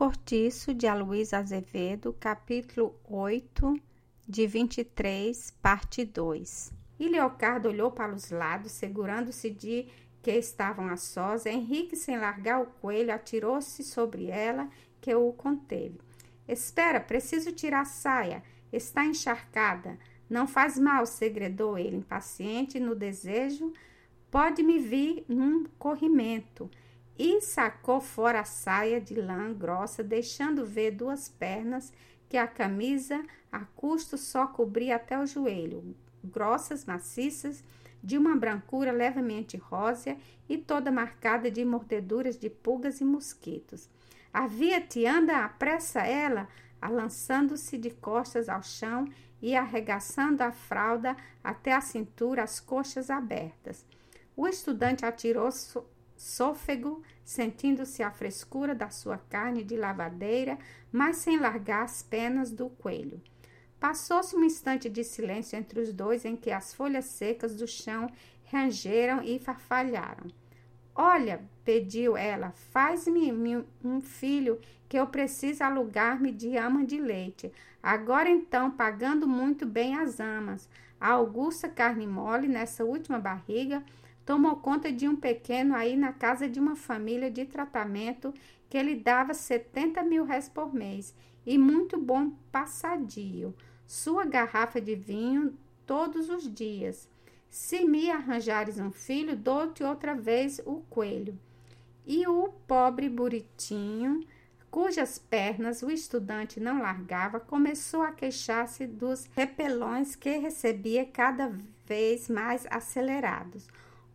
Cortiço de Aloysio Azevedo, capítulo 8, de 23, parte 2. E Leocardo olhou para os lados, segurando-se de que estavam a sós. Henrique, sem largar o coelho, atirou-se sobre ela, que o conteve. Espera, preciso tirar a saia. Está encharcada. Não faz mal, segredou ele, impaciente no desejo. Pode me vir num corrimento e sacou fora a saia de lã grossa, deixando ver duas pernas que a camisa a custo só cobria até o joelho, grossas, maciças, de uma brancura levemente rósea e toda marcada de mordeduras de pulgas e mosquitos. Havia-te, anda, apressa ela, alançando-se de costas ao chão e arregaçando a fralda até a cintura, as coxas abertas. O estudante atirou sôfego, sentindo-se a frescura da sua carne de lavadeira, mas sem largar as penas do coelho. Passou-se um instante de silêncio entre os dois em que as folhas secas do chão rangeram e farfalharam. Olha, pediu ela, faz-me um filho que eu preciso alugar-me de ama de leite. Agora então, pagando muito bem as amas. A Augusta carne mole nessa última barriga tomou conta de um pequeno aí na casa de uma família de tratamento que lhe dava 70 mil réis por mês e muito bom passadio, sua garrafa de vinho todos os dias. Se me arranjares um filho, dou-te outra vez o coelho. E o pobre buritinho, cujas pernas o estudante não largava, começou a queixar-se dos repelões que recebia cada vez mais acelerados.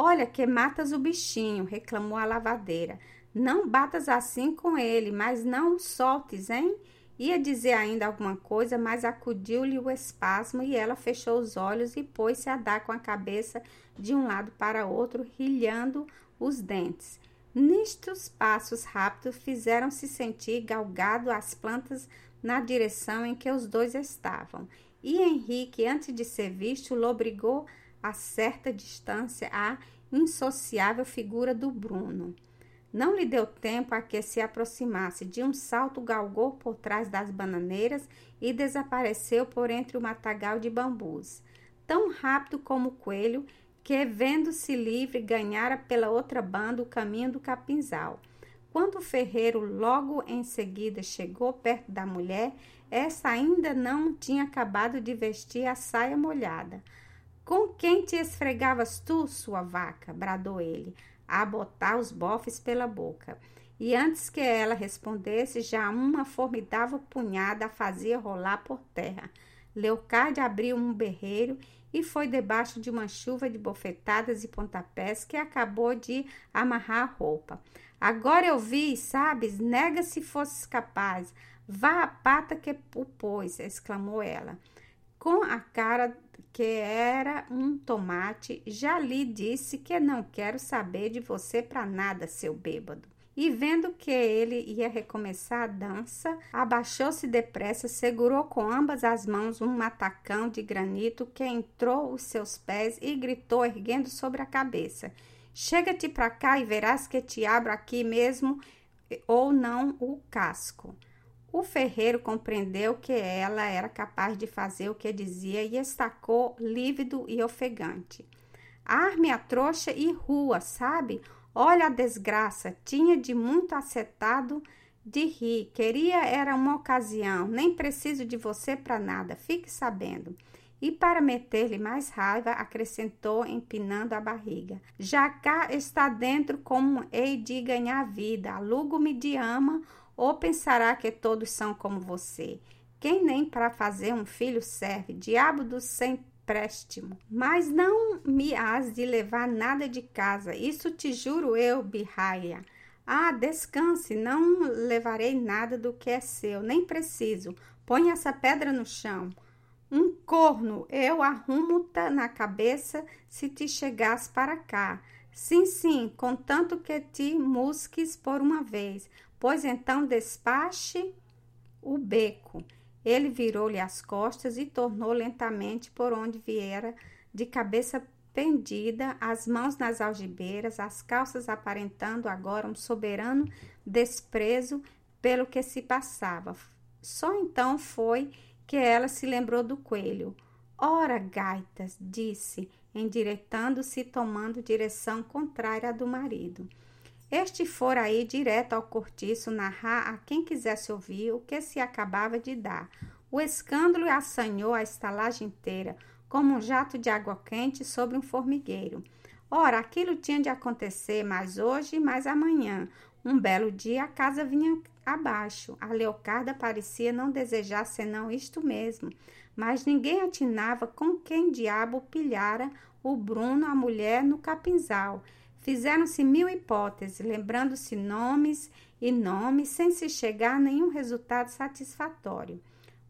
Olha que matas o bichinho, reclamou a lavadeira. Não batas assim com ele, mas não o soltes, hein? Ia dizer ainda alguma coisa, mas acudiu-lhe o espasmo e ela fechou os olhos e pôs-se a dar com a cabeça de um lado para outro, rilhando os dentes. Nestes passos rápidos fizeram-se sentir galgado as plantas na direção em que os dois estavam. E Henrique, antes de ser visto, lobrigou a certa distância a insociável figura do Bruno. Não lhe deu tempo a que se aproximasse. De um salto, galgou por trás das bananeiras e desapareceu por entre o matagal de bambus. Tão rápido como o coelho, que, vendo-se livre, ganhara pela outra banda o caminho do capinzal. Quando o ferreiro logo em seguida chegou perto da mulher, essa ainda não tinha acabado de vestir a saia molhada. Com quem te esfregavas tu, sua vaca? bradou ele, a botar os bofes pela boca. E antes que ela respondesse, já uma formidável punhada a fazia rolar por terra. Leocádia abriu um berreiro e foi debaixo de uma chuva de bofetadas e pontapés que acabou de amarrar a roupa. Agora eu vi, sabes? Nega se fosses capaz. Vá a pata que o pôs, exclamou ela com a cara que era um tomate, já lhe disse que não quero saber de você para nada, seu bêbado. E vendo que ele ia recomeçar a dança, abaixou-se depressa, segurou com ambas as mãos um matacão de granito que entrou os seus pés e gritou, erguendo sobre a cabeça: Chega-te para cá e verás que te abro aqui mesmo ou não o casco. O ferreiro compreendeu que ela era capaz de fazer o que dizia e estacou lívido e ofegante. Arme a trouxa e rua, sabe? Olha a desgraça, tinha de muito acetado de rir. Queria era uma ocasião, nem preciso de você para nada, fique sabendo. E para meter-lhe mais raiva, acrescentou, empinando a barriga: Já cá está dentro como hei de ganhar vida, alugo-me de ama ou pensará que todos são como você? Quem nem para fazer um filho serve? Diabo do sem préstimo. Mas não me has de levar nada de casa, isso te juro eu, birraia. Ah, descanse, não levarei nada do que é seu, nem preciso. Põe essa pedra no chão. Um corno, eu arrumo-ta na cabeça se te chegas para cá. Sim, sim, contanto que te musques por uma vez. Pois então despache o beco. Ele virou-lhe as costas e tornou lentamente por onde viera, de cabeça pendida, as mãos nas algibeiras, as calças aparentando agora um soberano desprezo pelo que se passava. Só então foi que ela se lembrou do coelho. Ora, gaitas, disse, endireitando-se e tomando direção contrária à do marido. Este fora aí direto ao cortiço narrar a quem quisesse ouvir o que se acabava de dar. O escândalo assanhou a estalagem inteira, como um jato de água quente sobre um formigueiro. Ora, aquilo tinha de acontecer mais hoje mais amanhã. Um belo dia a casa vinha abaixo. A Leocarda parecia não desejar senão isto mesmo, mas ninguém atinava com quem diabo pilhara o Bruno, a mulher, no capinzal. Fizeram-se mil hipóteses, lembrando-se nomes e nomes, sem se chegar a nenhum resultado satisfatório.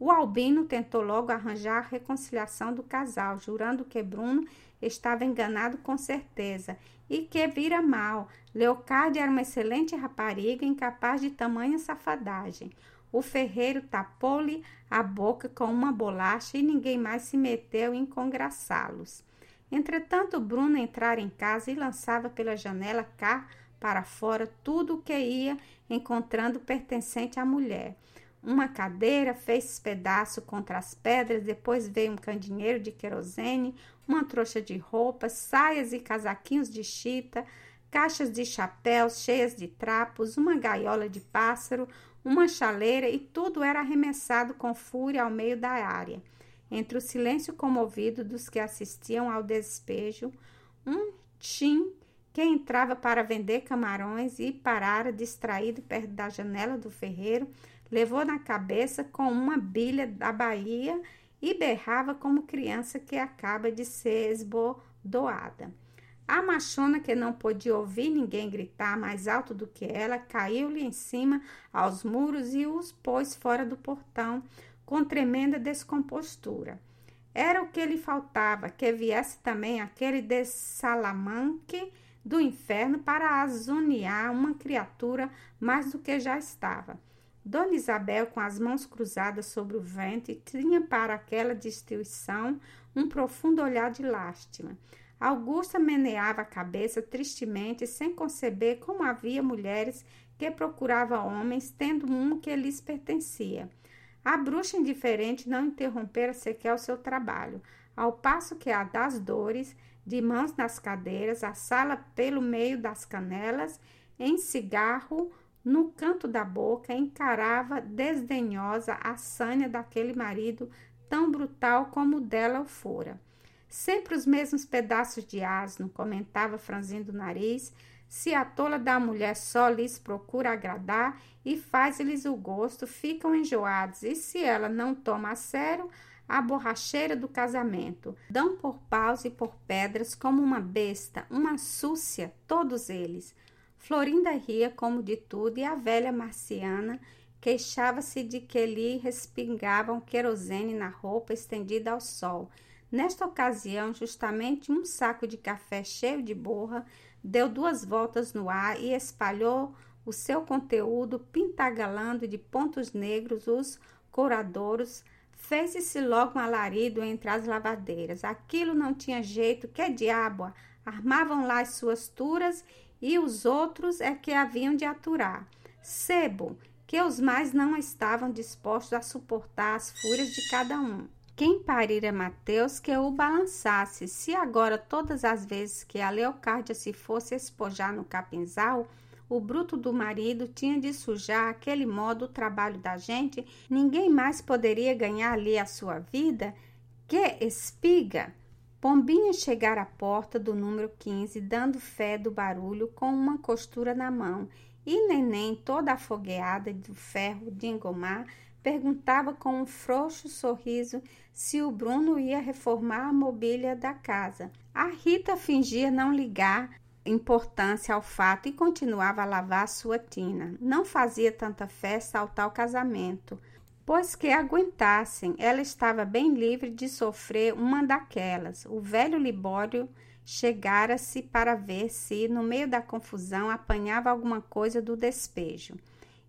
O Albino tentou logo arranjar a reconciliação do casal, jurando que Bruno estava enganado com certeza e que vira mal. Leocádia era uma excelente rapariga, incapaz de tamanha safadagem. O ferreiro tapou-lhe a boca com uma bolacha e ninguém mais se meteu em congraçá-los. Entretanto, Bruno entrara em casa e lançava pela janela cá para fora tudo o que ia encontrando pertencente à mulher. Uma cadeira fez pedaço contra as pedras, depois veio um candinheiro de querosene, uma trouxa de roupas, saias e casaquinhos de chita, caixas de chapéus cheias de trapos, uma gaiola de pássaro, uma chaleira e tudo era arremessado com fúria ao meio da área. Entre o silêncio comovido dos que assistiam ao despejo, um tim que entrava para vender camarões e parara distraído perto da janela do ferreiro, levou na cabeça com uma bilha da Bahia e berrava como criança que acaba de ser esbodoada. A machona, que não podia ouvir ninguém gritar mais alto do que ela, caiu-lhe em cima aos muros e os pôs fora do portão com tremenda descompostura. Era o que lhe faltava, que viesse também aquele dessalamanque do inferno para azoniar uma criatura mais do que já estava. Dona Isabel, com as mãos cruzadas sobre o ventre, tinha para aquela destruição um profundo olhar de lástima. Augusta meneava a cabeça tristemente, sem conceber como havia mulheres que procuravam homens, tendo um que lhes pertencia. A bruxa indiferente não interrompera sequer o seu trabalho, ao passo que a das dores, de mãos nas cadeiras, a sala pelo meio das canelas, em cigarro, no canto da boca, encarava desdenhosa a sânia daquele marido tão brutal como dela o fora. Sempre os mesmos pedaços de asno, comentava franzindo o nariz, se a tola da mulher só lhes procura agradar e faz-lhes o gosto, ficam enjoados, e se ela não toma a sério, a borracheira do casamento. Dão por paus e por pedras como uma besta, uma súcia, todos eles. Florinda ria como de tudo e a velha marciana queixava-se de que lhe respingavam querosene na roupa estendida ao sol. Nesta ocasião, justamente um saco de café cheio de borra deu duas voltas no ar e espalhou o seu conteúdo pintagalando de pontos negros os couradouros. Fez-se logo um alarido entre as lavadeiras. Aquilo não tinha jeito, que diabo! Armavam lá as suas turas e os outros é que haviam de aturar. Sebo, que os mais não estavam dispostos a suportar as fúrias de cada um. Quem parira Mateus que o balançasse, se agora todas as vezes que a Leocárdia se fosse espojar no capinzal, o bruto do marido tinha de sujar aquele modo o trabalho da gente, ninguém mais poderia ganhar ali a sua vida? Que espiga! Pombinha chegara à porta do número 15, dando fé do barulho com uma costura na mão, e Neném, toda afogueada do ferro de engomar, perguntava com um frouxo sorriso se o Bruno ia reformar a mobília da casa. A Rita fingia não ligar importância ao fato e continuava a lavar sua tina. Não fazia tanta festa ao tal casamento pois que aguentassem. Ela estava bem livre de sofrer uma daquelas. O velho Libório chegara-se para ver se, no meio da confusão, apanhava alguma coisa do despejo.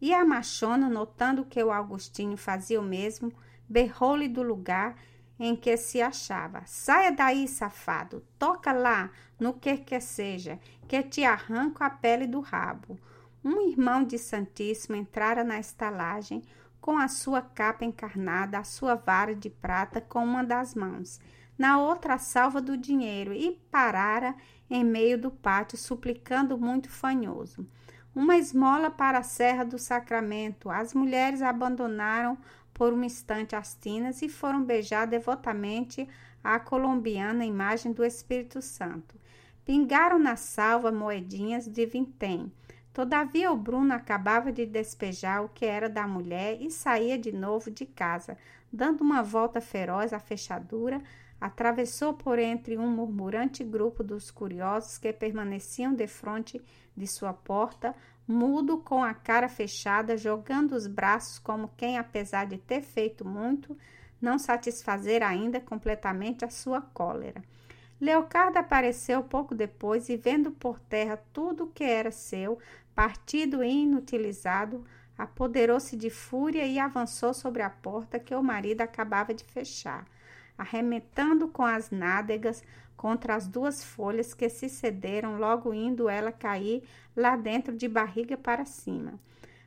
E a machona, notando que o Augustinho fazia o mesmo, berrou-lhe do lugar em que se achava. Saia daí, safado, toca lá no que quer seja, que te arranco a pele do rabo. Um irmão de Santíssimo entrara na estalagem com a sua capa encarnada, a sua vara de prata com uma das mãos, na outra a salva do dinheiro, e parara em meio do pátio, suplicando muito fanhoso. Uma esmola para a Serra do Sacramento. As mulheres abandonaram por um instante as tinas e foram beijar devotamente a colombiana imagem do Espírito Santo. Pingaram na salva moedinhas de vintém. Todavia o Bruno acabava de despejar o que era da mulher e saía de novo de casa, dando uma volta feroz à fechadura, atravessou por entre um murmurante grupo dos curiosos que permaneciam defronte de sua porta, mudo com a cara fechada, jogando os braços como quem, apesar de ter feito muito, não satisfazer ainda completamente a sua cólera. Leocardo apareceu pouco depois e, vendo por terra tudo o que era seu, partido e inutilizado, apoderou-se de fúria e avançou sobre a porta que o marido acabava de fechar arremetando com as nádegas contra as duas folhas que se cederam, logo indo ela cair lá dentro de barriga para cima.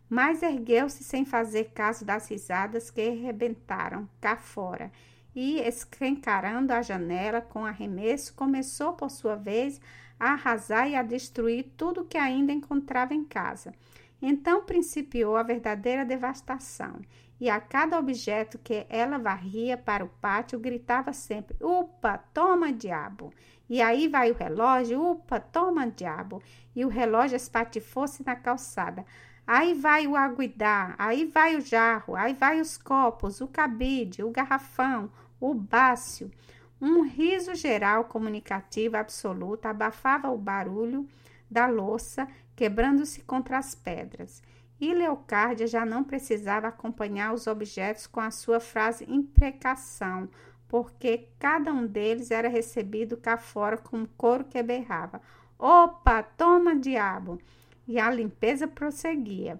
Mas ergueu-se sem fazer caso das risadas que rebentaram cá fora e, escancarando a janela com arremesso, começou por sua vez a arrasar e a destruir tudo que ainda encontrava em casa. Então principiou a verdadeira devastação e a cada objeto que ela varria para o pátio gritava sempre: Upa, toma, diabo! E aí vai o relógio, upa, toma, diabo! E o relógio espatifou-se na calçada. Aí vai o aguidar, aí vai o jarro, aí vai os copos, o cabide, o garrafão, o bácio. Um riso geral comunicativo absoluto abafava o barulho da louça quebrando-se contra as pedras e Leocárdia já não precisava acompanhar os objetos com a sua frase imprecação, porque cada um deles era recebido cá fora com um coro que berrava: Opa, toma, diabo! E a limpeza prosseguia.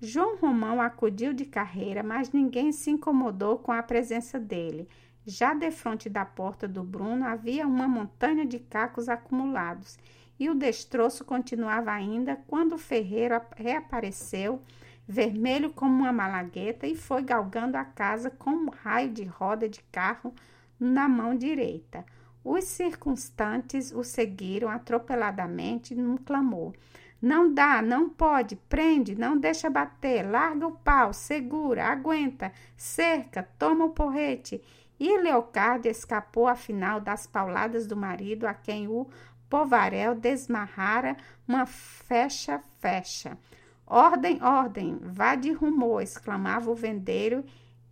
João Romão acudiu de carreira, mas ninguém se incomodou com a presença dele. Já defronte da porta do Bruno havia uma montanha de cacos acumulados e o destroço continuava ainda quando o ferreiro reapareceu, vermelho como uma malagueta, e foi galgando a casa com um raio de roda de carro na mão direita. Os circunstantes o seguiram atropeladamente num clamor. Não dá, não pode, prende, não deixa bater, larga o pau, segura, aguenta, cerca, toma o porrete. E Leocardo escapou afinal das pauladas do marido, a quem o Povarel desmarrara uma fecha-fecha. Ordem, ordem, vá de rumor, exclamava o vendeiro,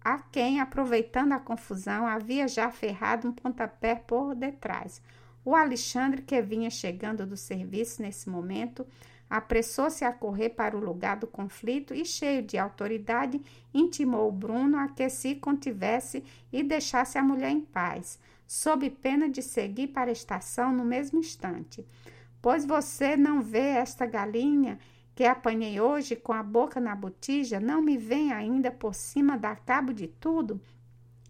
a quem, aproveitando a confusão, havia já ferrado um pontapé por detrás. O Alexandre, que vinha chegando do serviço nesse momento, apressou-se a correr para o lugar do conflito e, cheio de autoridade, intimou o Bruno a que se contivesse e deixasse a mulher em paz sob pena de seguir para a estação no mesmo instante. Pois você não vê esta galinha que apanhei hoje com a boca na botija, não me vem ainda por cima dar cabo de tudo?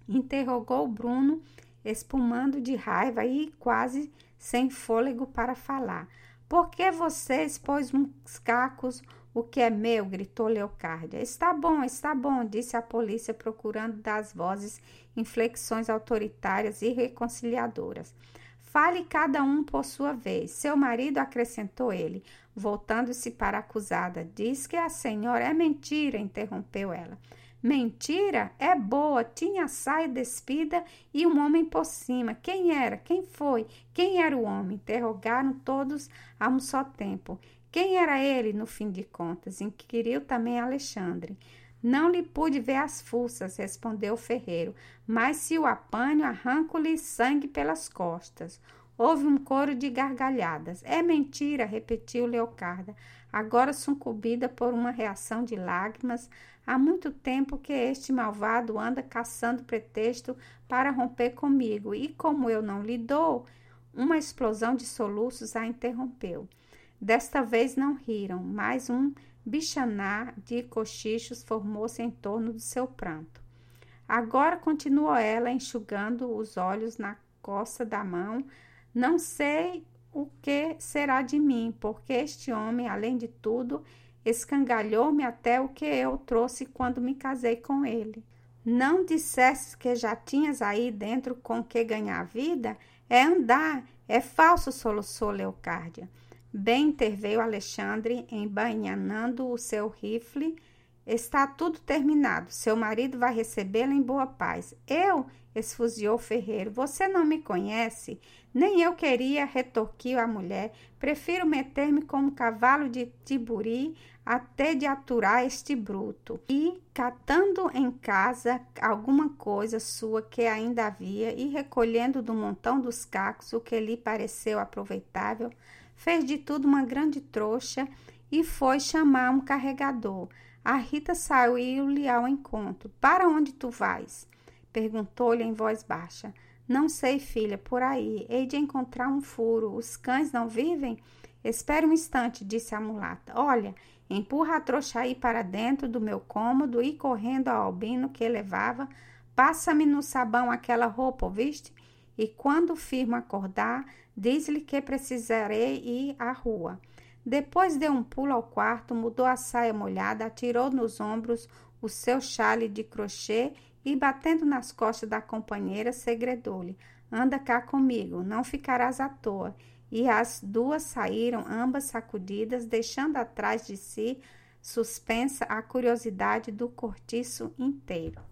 Interrogou Bruno, espumando de raiva e quase sem fôlego para falar. Por que você expôs uns cacos o que é meu? gritou Leocárdia. Está bom, está bom, disse a polícia, procurando das vozes inflexões autoritárias e reconciliadoras. Fale cada um por sua vez. Seu marido, acrescentou ele, voltando-se para a acusada. Diz que a senhora é mentira, interrompeu ela. Mentira? É boa. Tinha a saia despida e um homem por cima. Quem era? Quem foi? Quem era o homem? Interrogaram todos a um só tempo. Quem era ele, no fim de contas? Inquiriu também Alexandre. Não lhe pude ver as fuças, respondeu o ferreiro, mas se o apanho, arranco-lhe sangue pelas costas. Houve um coro de gargalhadas. É mentira, repetiu Leocarda, agora sucumbida por uma reação de lágrimas. Há muito tempo que este malvado anda caçando pretexto para romper comigo, e como eu não lhe dou, uma explosão de soluços a interrompeu. Desta vez não riram, mas um bichanar de cochichos formou-se em torno do seu pranto. Agora continuou ela, enxugando os olhos na costa da mão. Não sei o que será de mim, porque este homem, além de tudo, escangalhou-me até o que eu trouxe quando me casei com ele. Não disseste que já tinhas aí dentro com que ganhar vida? É andar, é falso, soluçou Leocárdia. Bem interveio Alexandre, embainhando o seu rifle. Está tudo terminado. Seu marido vai recebê-la em boa paz. Eu? esfuziou Ferreiro. Você não me conhece? Nem eu queria, retorquiu a mulher. Prefiro meter-me como cavalo de tiburi até de aturar este bruto. E, catando em casa alguma coisa sua que ainda havia e recolhendo do montão dos cacos o que lhe pareceu aproveitável, fez de tudo uma grande trouxa e foi chamar um carregador. A Rita saiu-lhe ao encontro. Para onde tu vais? Perguntou-lhe em voz baixa. Não sei, filha, por aí. Hei de encontrar um furo. Os cães não vivem? Espere um instante, disse a mulata. Olha, empurra a trouxa aí para dentro do meu cômodo e correndo ao albino que levava, passa-me no sabão aquela roupa, ouviste? E quando o firmo acordar, diz-lhe que precisarei ir à rua. Depois deu um pulo ao quarto, mudou a saia molhada, atirou nos ombros o seu chale de crochê e, batendo nas costas da companheira, segredou-lhe: Anda cá comigo, não ficarás à toa. E as duas saíram, ambas sacudidas, deixando atrás de si suspensa a curiosidade do cortiço inteiro.